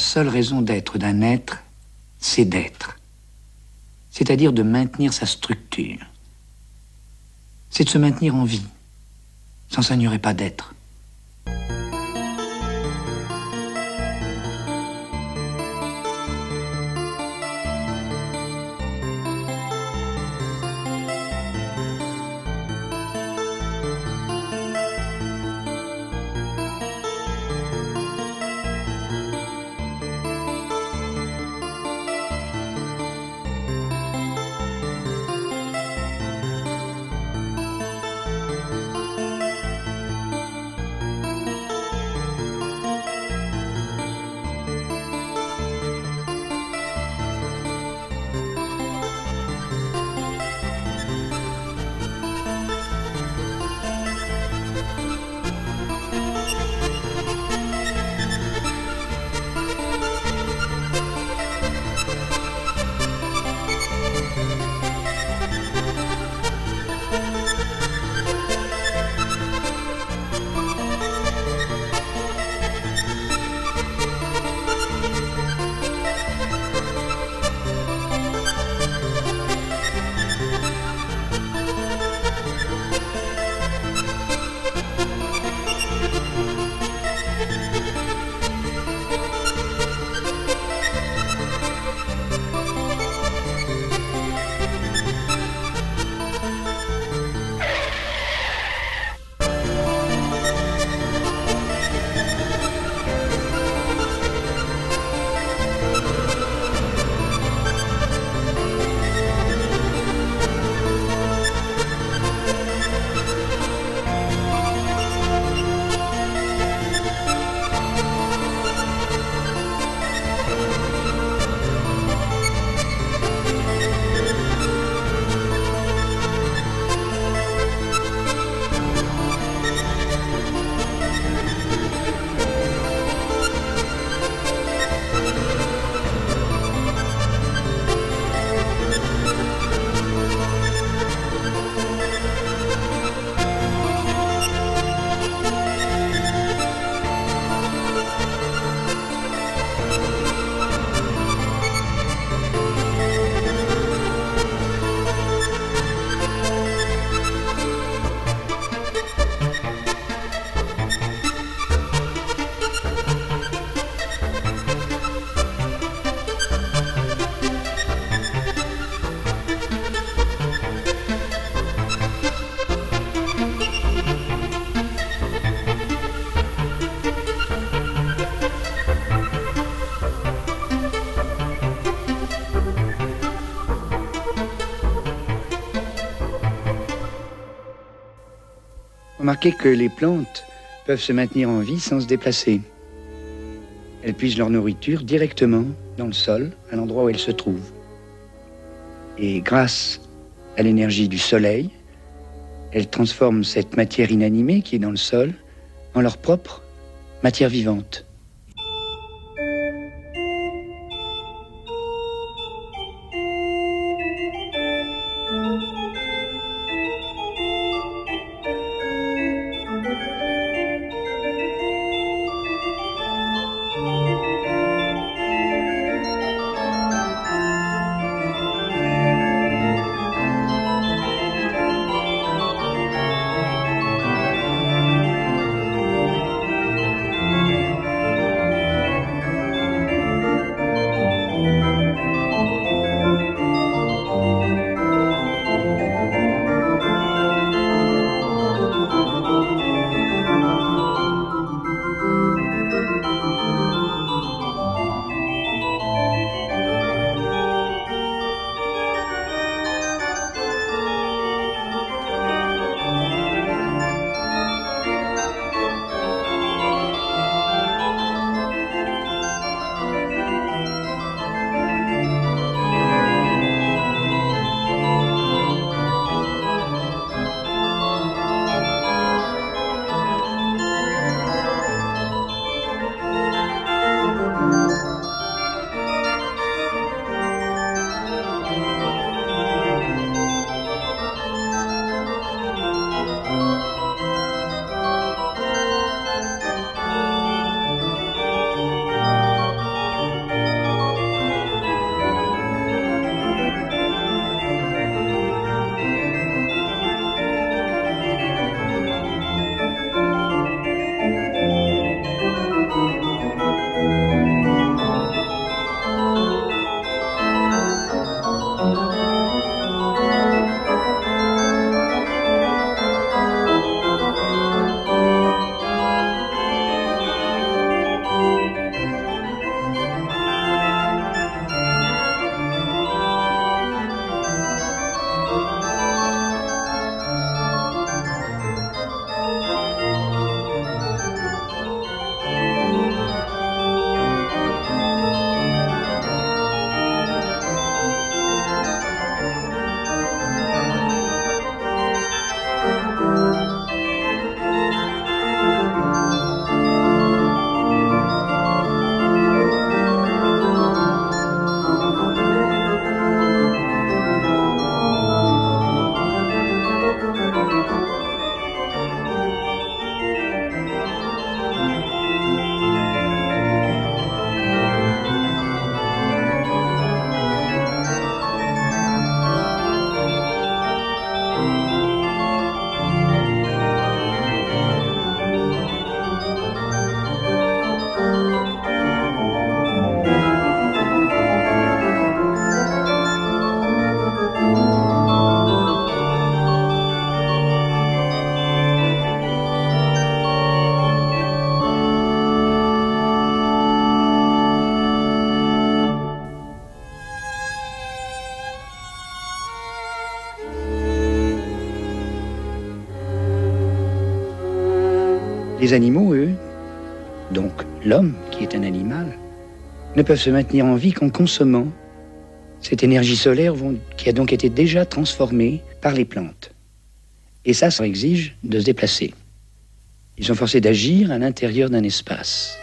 seule raison d'être d'un être, c'est d'être. C'est-à-dire de maintenir sa structure. C'est de se maintenir en vie. Sans ça, n'y aurait pas d'être. Remarquez que les plantes peuvent se maintenir en vie sans se déplacer. Elles puisent leur nourriture directement dans le sol, à l'endroit où elles se trouvent. Et grâce à l'énergie du soleil, elles transforment cette matière inanimée qui est dans le sol en leur propre matière vivante. Les animaux, eux, donc l'homme qui est un animal, ne peuvent se maintenir en vie qu'en consommant cette énergie solaire qui a donc été déjà transformée par les plantes. Et ça, ça exige de se déplacer. Ils sont forcés d'agir à l'intérieur d'un espace.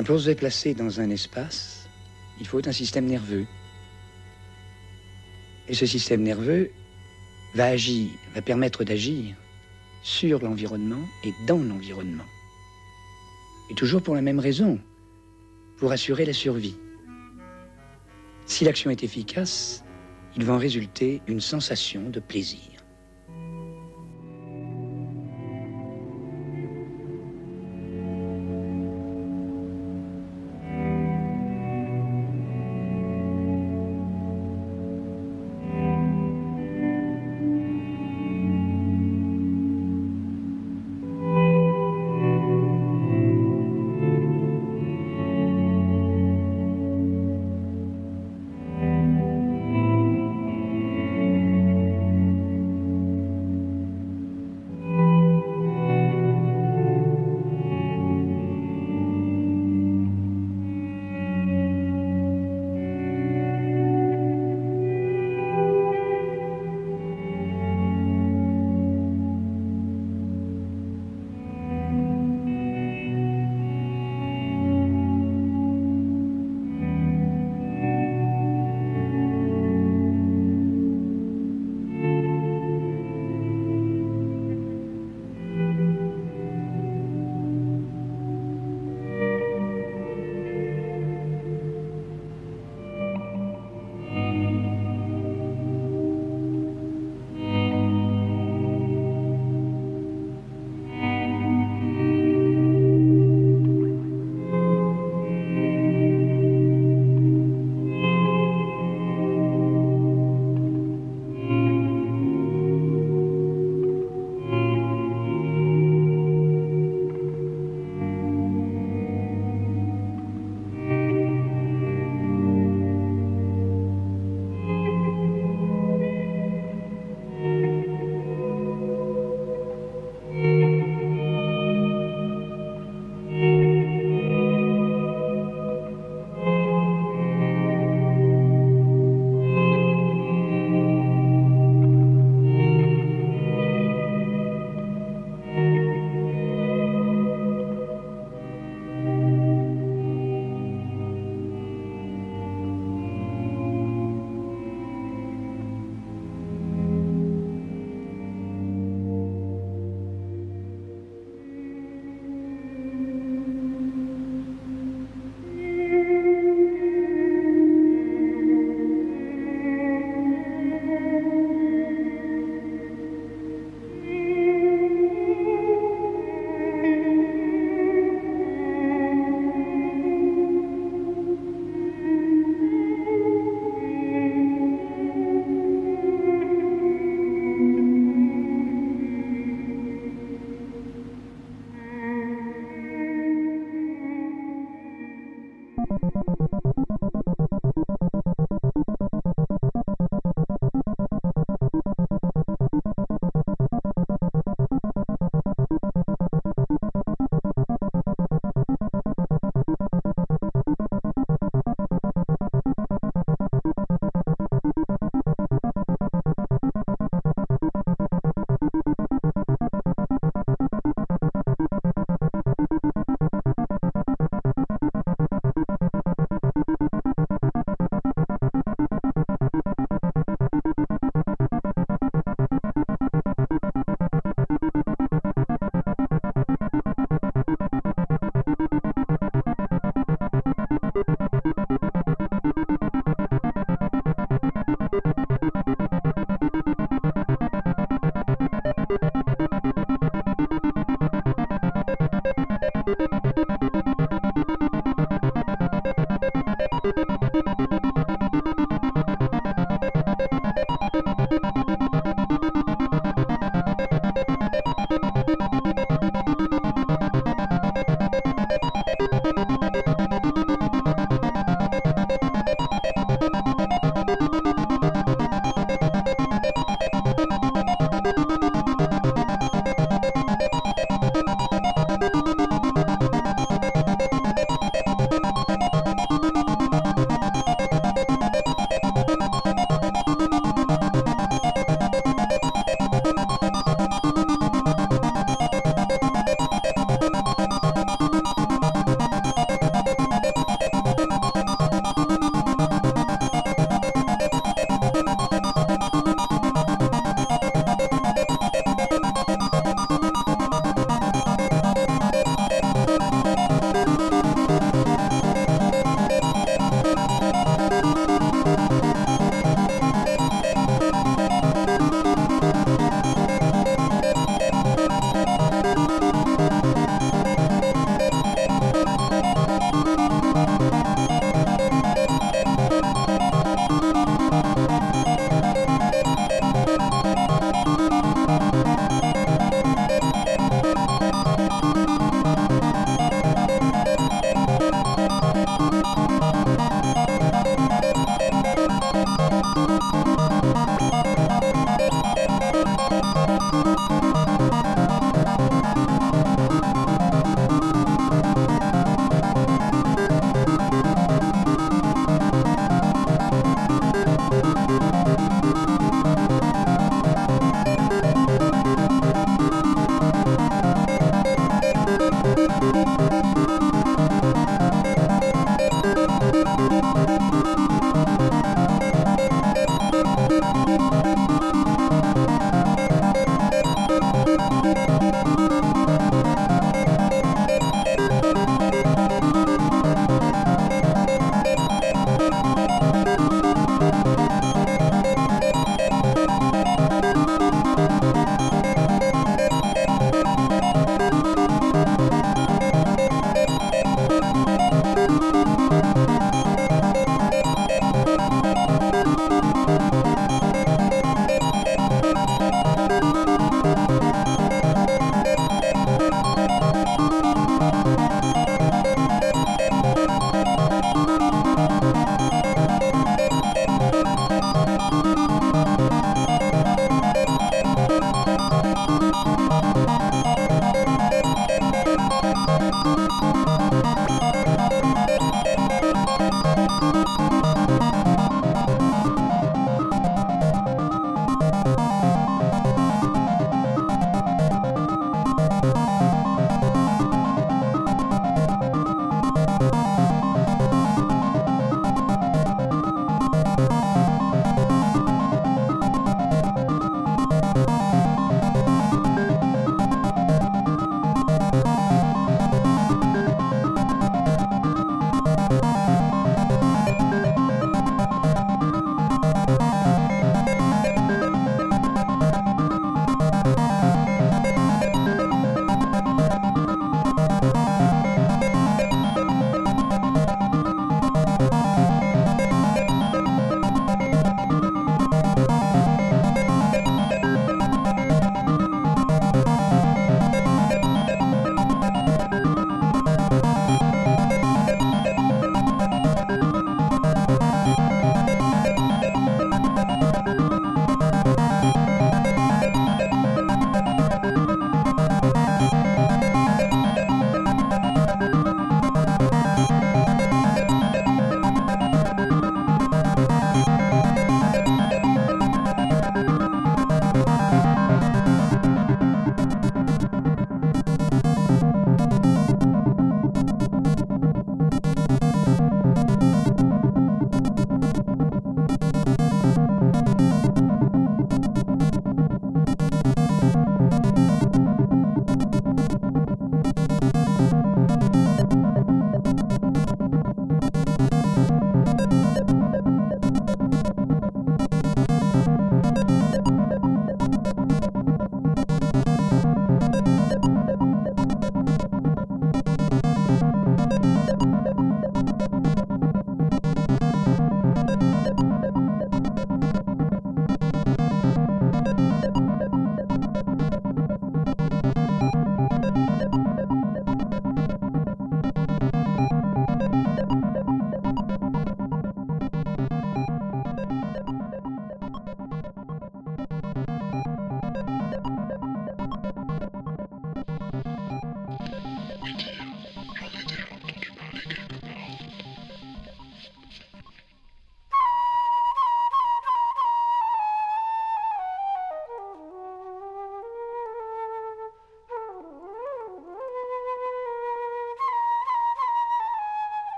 Pour se déplacer dans un espace, il faut un système nerveux. Et ce système nerveux va agir, va permettre d'agir sur l'environnement et dans l'environnement. Et toujours pour la même raison, pour assurer la survie. Si l'action est efficace, il va en résulter une sensation de plaisir.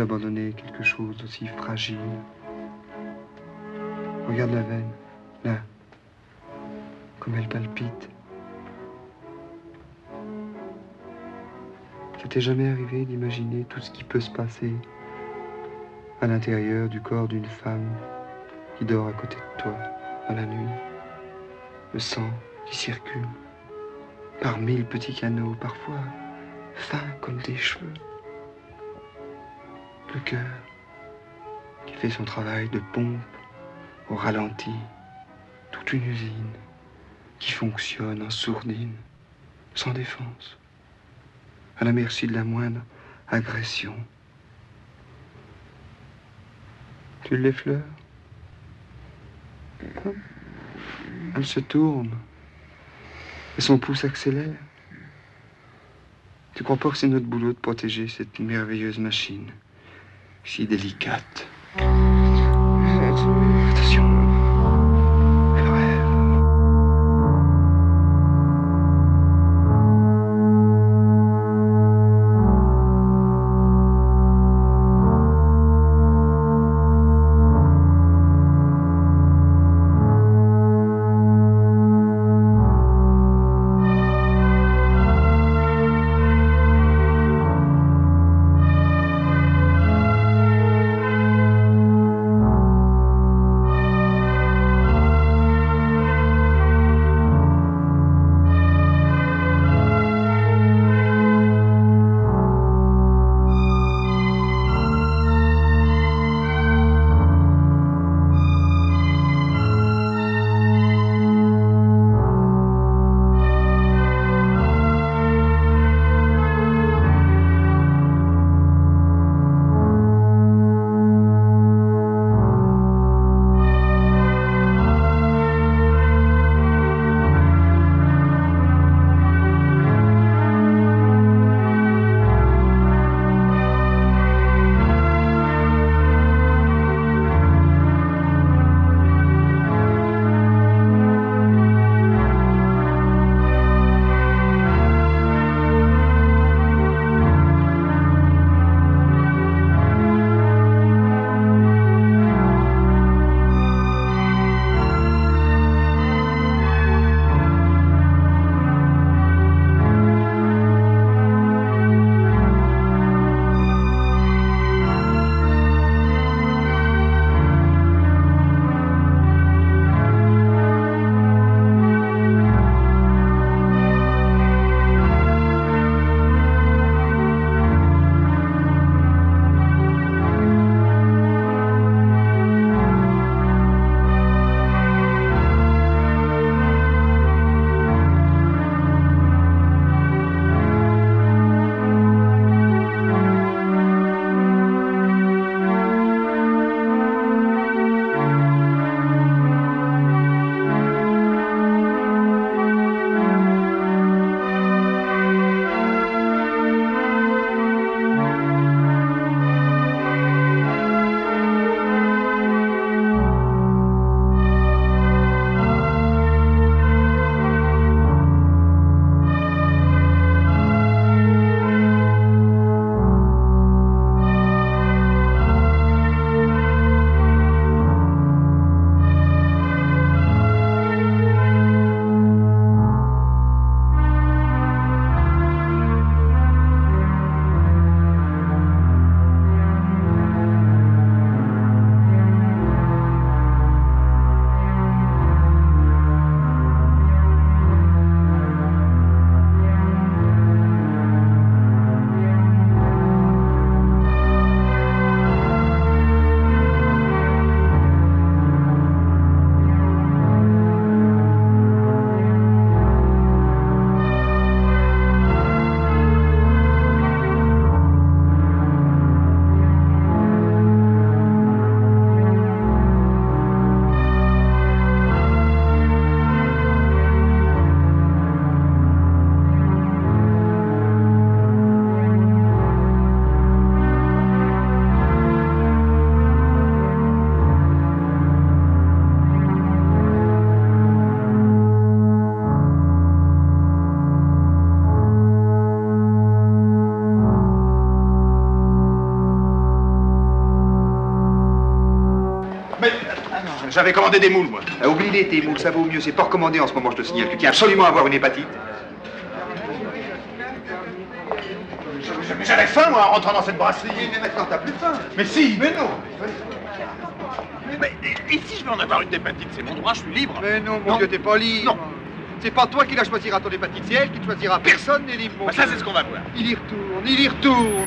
Abandonner quelque chose d'aussi fragile Regarde la veine, là, comme elle palpite. Ça t'est jamais arrivé d'imaginer tout ce qui peut se passer à l'intérieur du corps d'une femme qui dort à côté de toi dans la nuit? Le sang qui circule par mille petits canaux, parfois fins comme des cheveux. Le cœur qui fait son travail de pompe au ralenti, toute une usine qui fonctionne en sourdine, sans défense, à la merci de la moindre agression. Tu l'effleures Elle se tourne et son pouce accélère. Tu crois pas que c'est notre boulot de protéger cette merveilleuse machine, si délicate J'avais commandé des moules, moi. Ah, oublie-les, tes moules, ça vaut mieux. C'est pas recommandé en ce moment, je te signale. Tu tiens absolument à avoir une hépatite. Mais j'avais faim, moi, en rentrant dans cette brasserie. Mais maintenant, t'as plus faim. Mais si, mais non. Mais et si je veux en avoir une hépatite C'est mon droit, je suis libre. Mais non, mon Non. Dieu, t'es pas libre. Non. C'est pas toi qui la choisiras ton hépatite, c'est elle qui te choisira. Personne n'est libre, Bah, ça, c'est ce qu'on va voir. Il y retourne, il y retourne.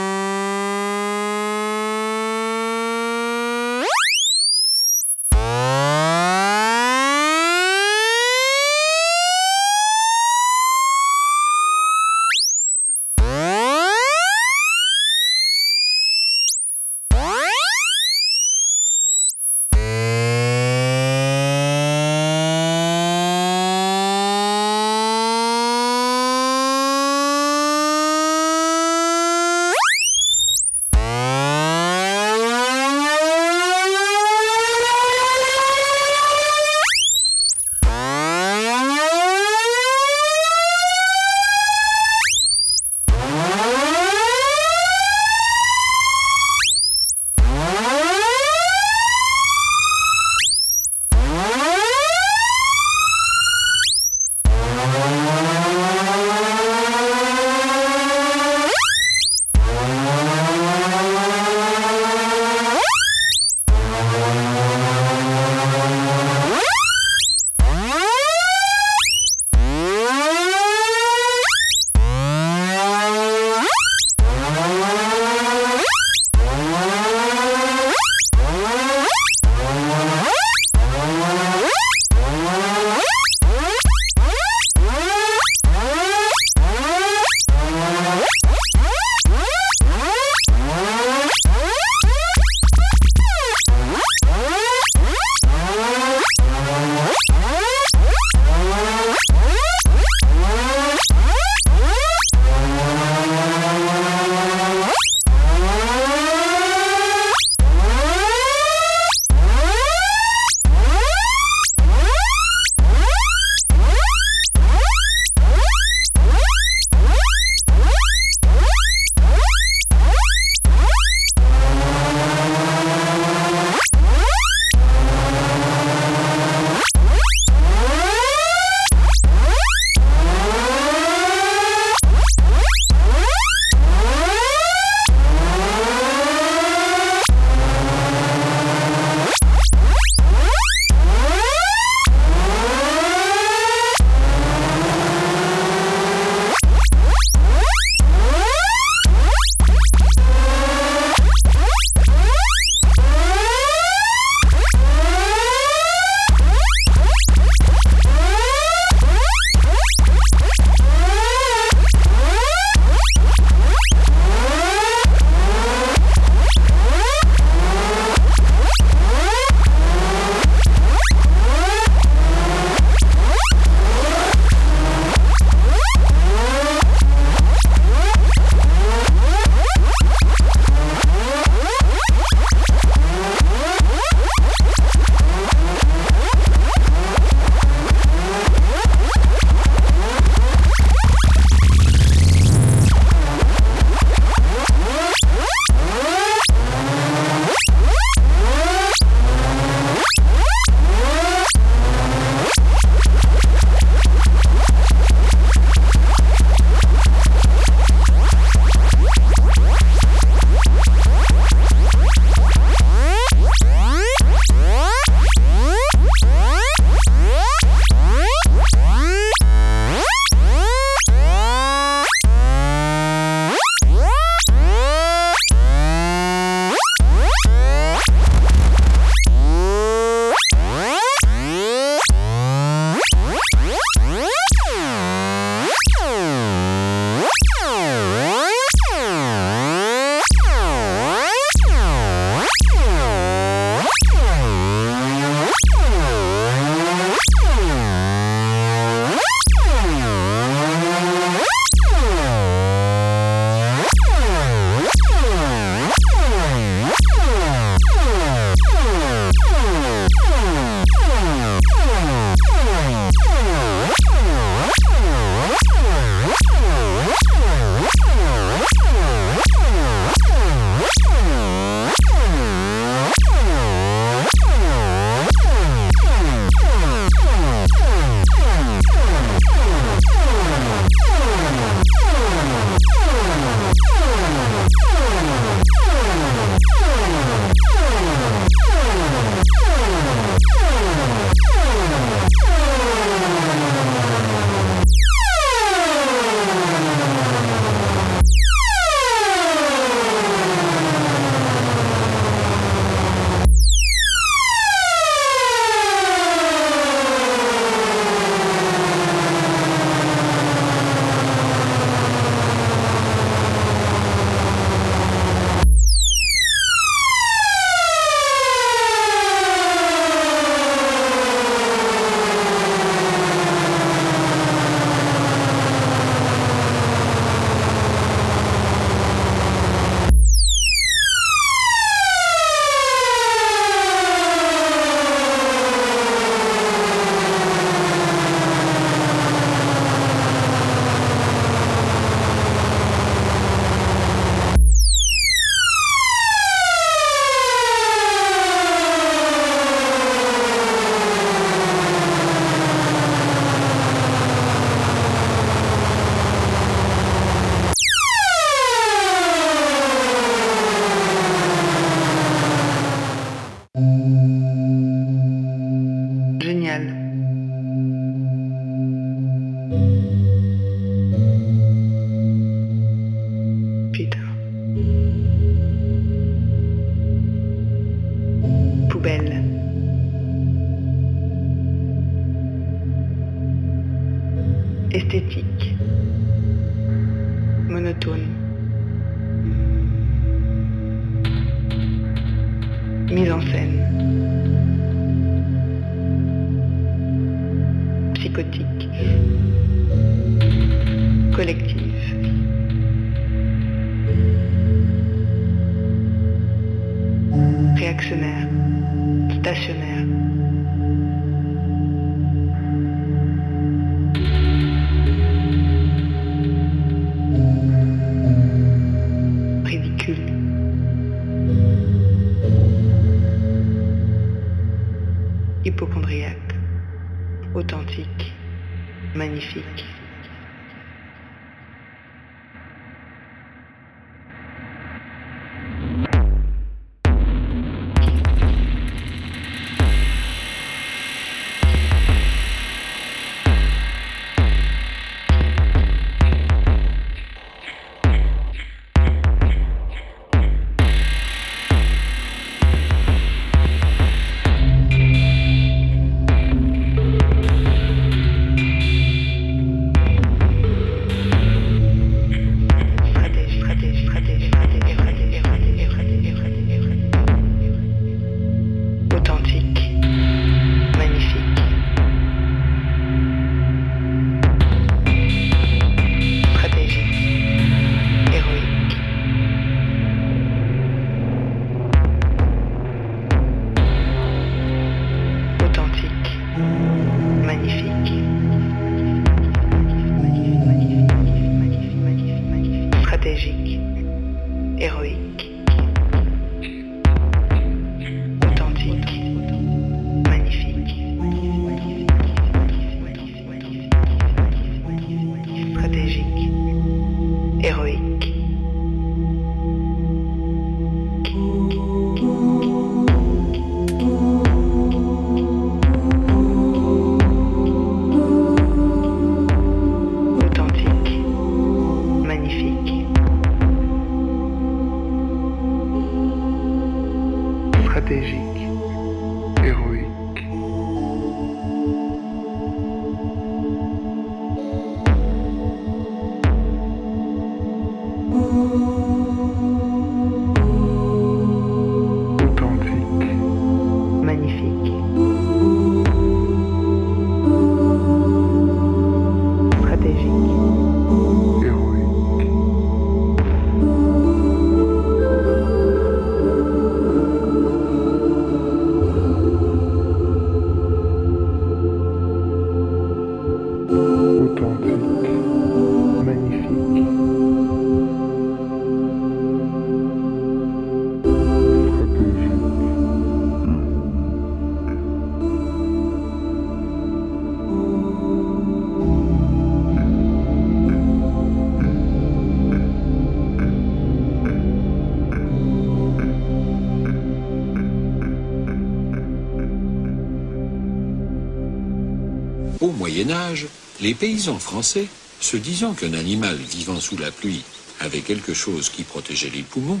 Les paysans français, se disant qu'un animal vivant sous la pluie avait quelque chose qui protégeait les poumons,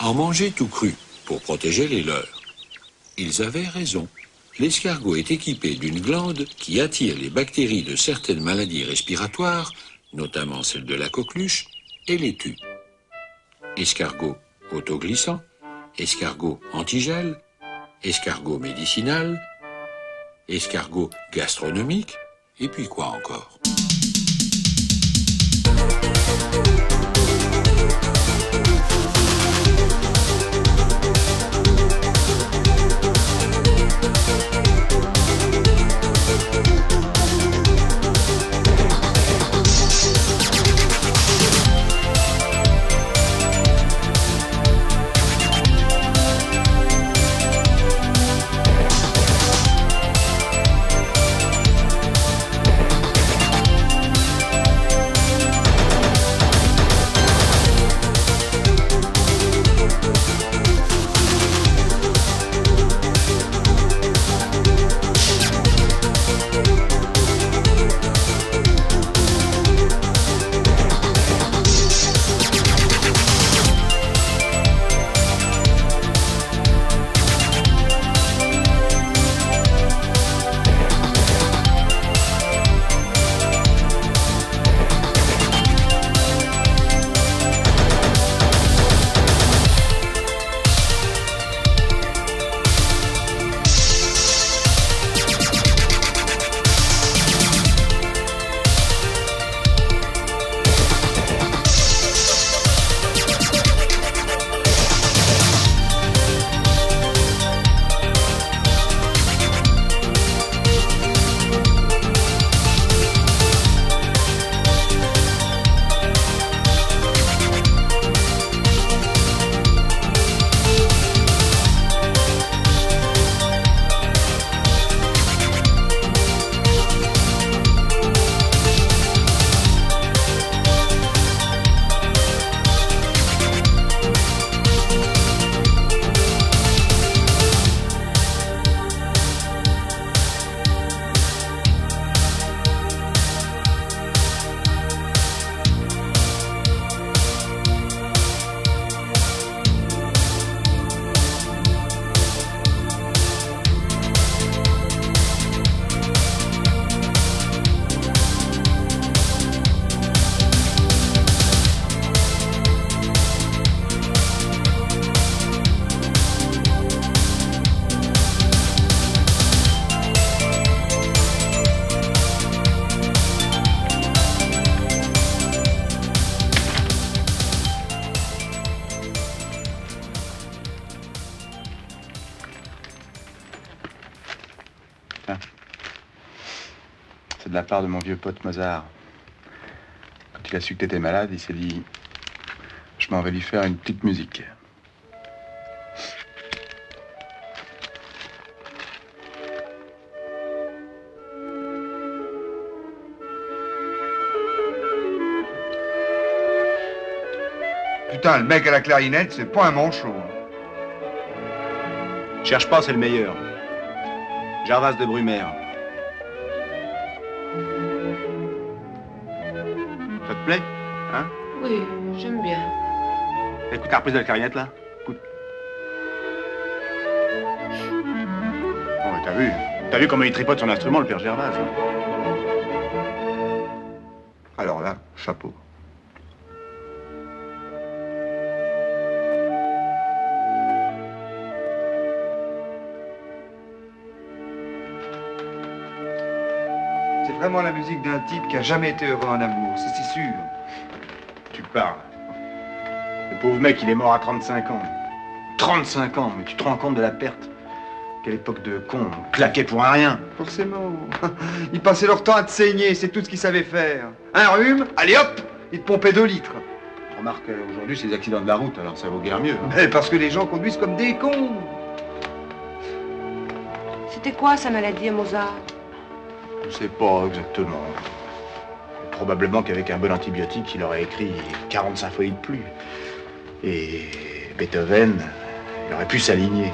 en mangeaient tout cru pour protéger les leurs. Ils avaient raison. L'escargot est équipé d'une glande qui attire les bactéries de certaines maladies respiratoires, notamment celle de la coqueluche, et les tue. Escargot autoglissant, escargot antigel, escargot médicinal, escargot gastronomique, et puis quoi encore? De mon vieux pote Mozart. Quand il a su que t'étais malade, il s'est dit Je m'en vais lui faire une petite musique. Putain, le mec à la clarinette, c'est pas un manchot. Cherche pas, c'est le meilleur. Gervas de Brumaire. Plaît Hein? Oui, j'aime bien. Écoute la reprise de la clarinette là? Écoute. Bon, mais t'as vu T'as vu comment il tripote son instrument, le père Gervas hein? Alors là, chapeau. Vraiment la musique d'un type qui a jamais été heureux en amour, ça c'est sûr. Tu parles. Le pauvre mec, il est mort à 35 ans. 35 ans, mais tu te rends compte de la perte? Quelle époque de con, on claquait pour un rien. Forcément. Ils passaient leur temps à te saigner, c'est tout ce qu'ils savaient faire. Un rhume, allez hop, ils te pompaient 2 litres. Remarque, euh, aujourd'hui, c'est des accidents de la route, alors ça vaut guère mieux. hein. Mais parce que les gens conduisent comme des cons. C'était quoi sa maladie à Mozart? Je sais pas exactement. Probablement qu'avec un bon antibiotique, il aurait écrit 40 symphonies de plus. Et Beethoven, il aurait pu s'aligner.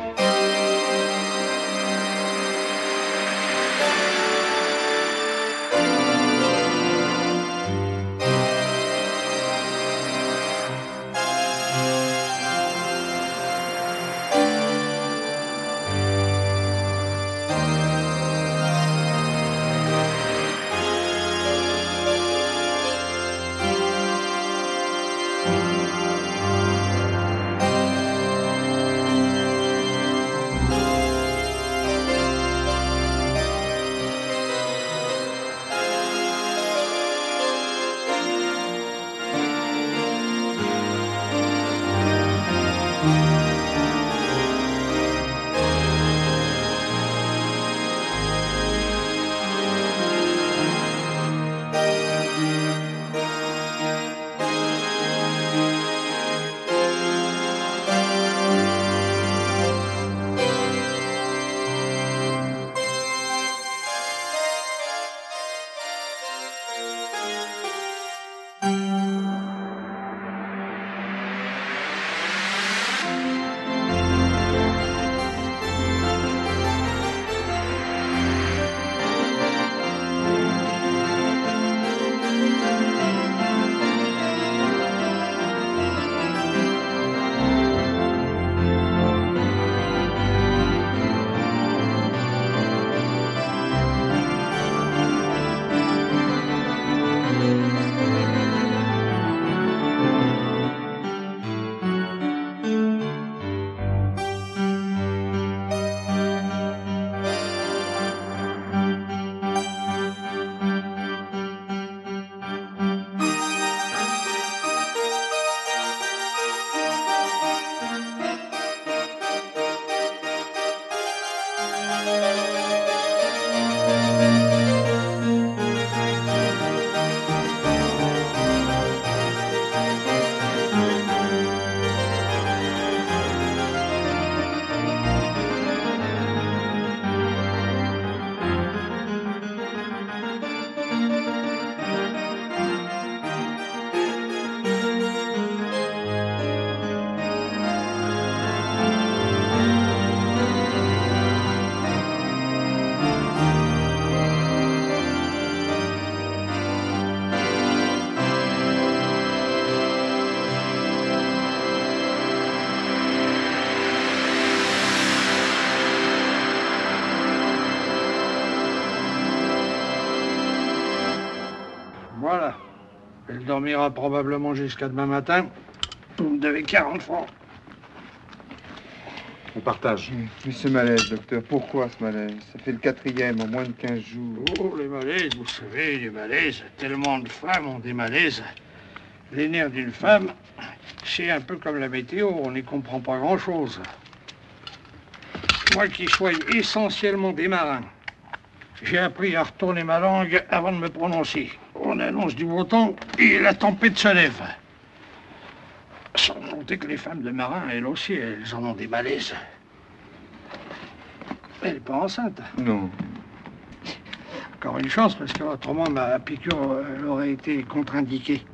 Elle dormira probablement jusqu'à demain matin. Vous me devez 40 francs. On partage. Mais ce malaise, docteur, pourquoi ce malaise? Ça fait le quatrième en moins de 15 jours. Oh, les malaises, vous savez, les malaises. Tellement de femmes ont des malaises. Les nerfs d'une femme, c'est un peu comme la météo, on n'y comprend pas grand-chose. Moi qui soigne essentiellement des marins, J'ai appris à retourner ma langue avant de me prononcer. On annonce du beau temps et la tempête se lève. Sans compter que les femmes de marins, elles aussi, elles en ont des malaises. Elle n'est pas enceinte. Non. Encore une chance, parce qu'autrement, ma piqûre elle aurait été contre-indiquée.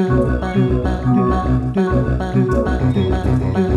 Thank you.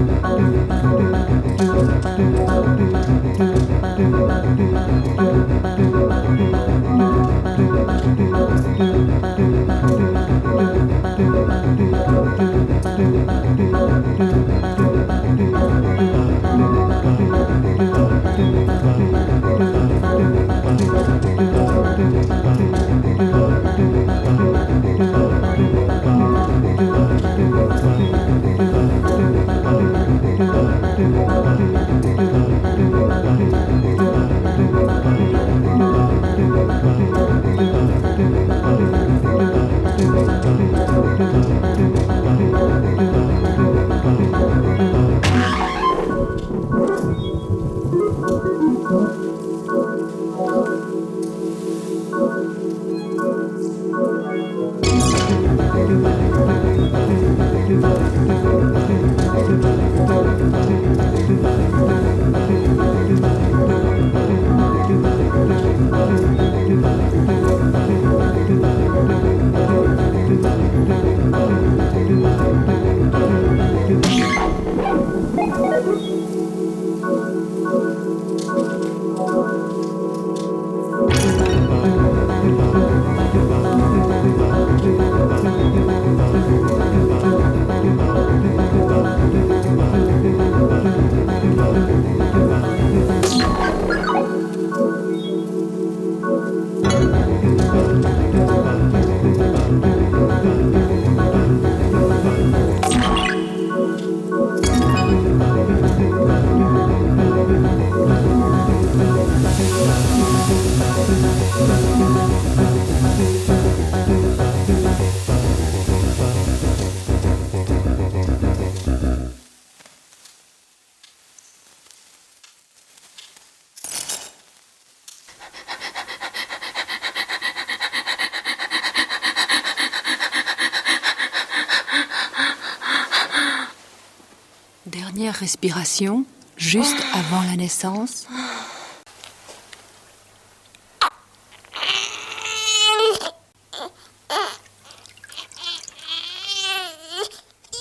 Juste avant la naissance?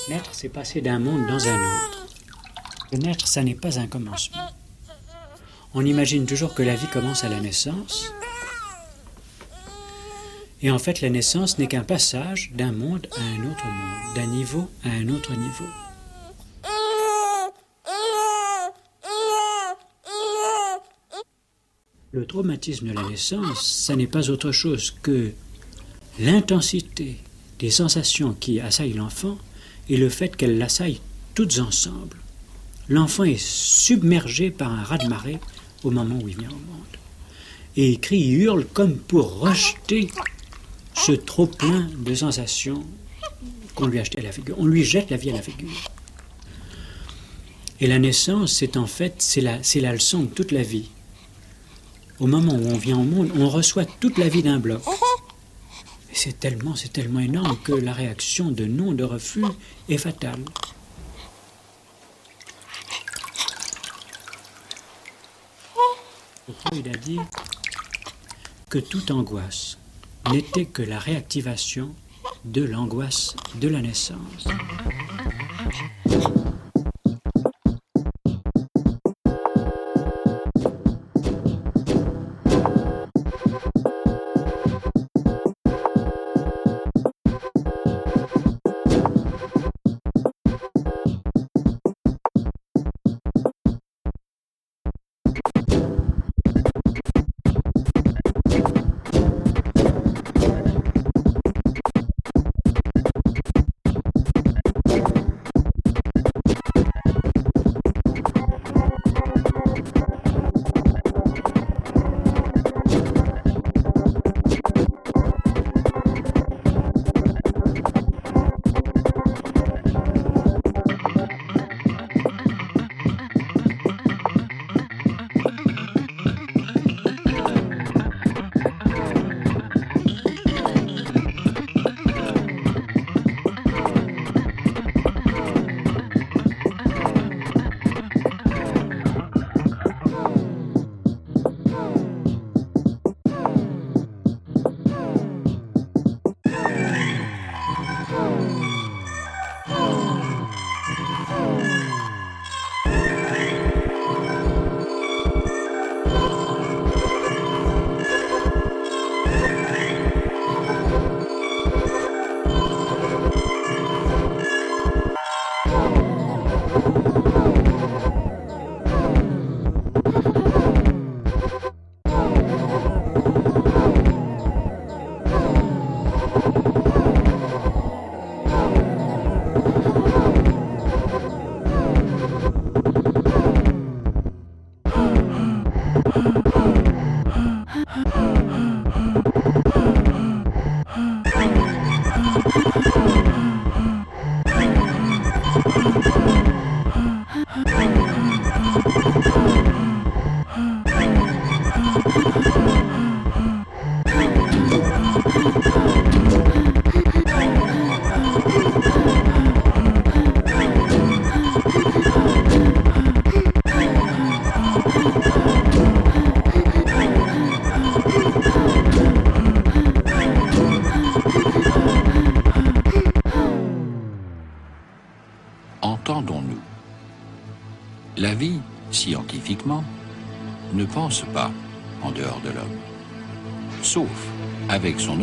Naître, c'est passer d'un monde dans un autre. Naître, ça n'est pas un commencement. On imagine toujours que la vie commence à la naissance. Et en fait, la naissance n'est qu'un passage d'un monde à un autre monde, d'un niveau à un autre niveau. Le traumatisme de la naissance, ça n'est pas autre chose que l'intensité des sensations qui assaillent l'enfant et le fait qu'elles l'assaillent toutes ensemble. L'enfant est submergé par un raz-de-marée au moment où il vient au monde. Et il crie, il hurle comme pour rejeter ce trop plein de sensations qu'on lui achète à la figure. On lui jette la vie à la figure. Et la naissance, c'est en fait, c'est la leçon de toute la vie. Au moment où on vient au monde, on reçoit toute la vie d'un bloc. C'est tellement, c'est tellement énorme que la réaction de non, de refus est fatale. Freud a dit que toute angoisse n'était que la réactivation de l'angoisse de la naissance.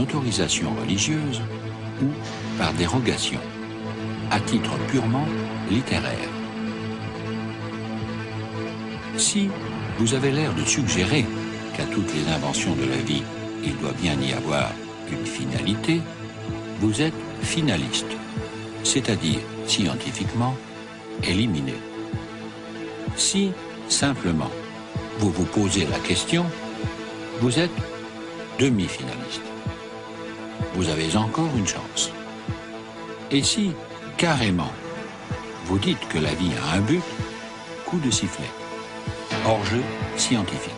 Autorisation religieuse ou par dérogation, à titre purement littéraire. Si vous avez l'air de suggérer qu'à toutes les inventions de la vie, il doit bien y avoir une finalité, vous êtes finaliste, c'est-à-dire scientifiquement éliminé. Si, simplement, vous vous posez la question, vous êtes demi-finaliste. Vous avez encore une chance. Et si, carrément, vous dites que la vie a un but, coup de sifflet. Hors-jeu scientifique.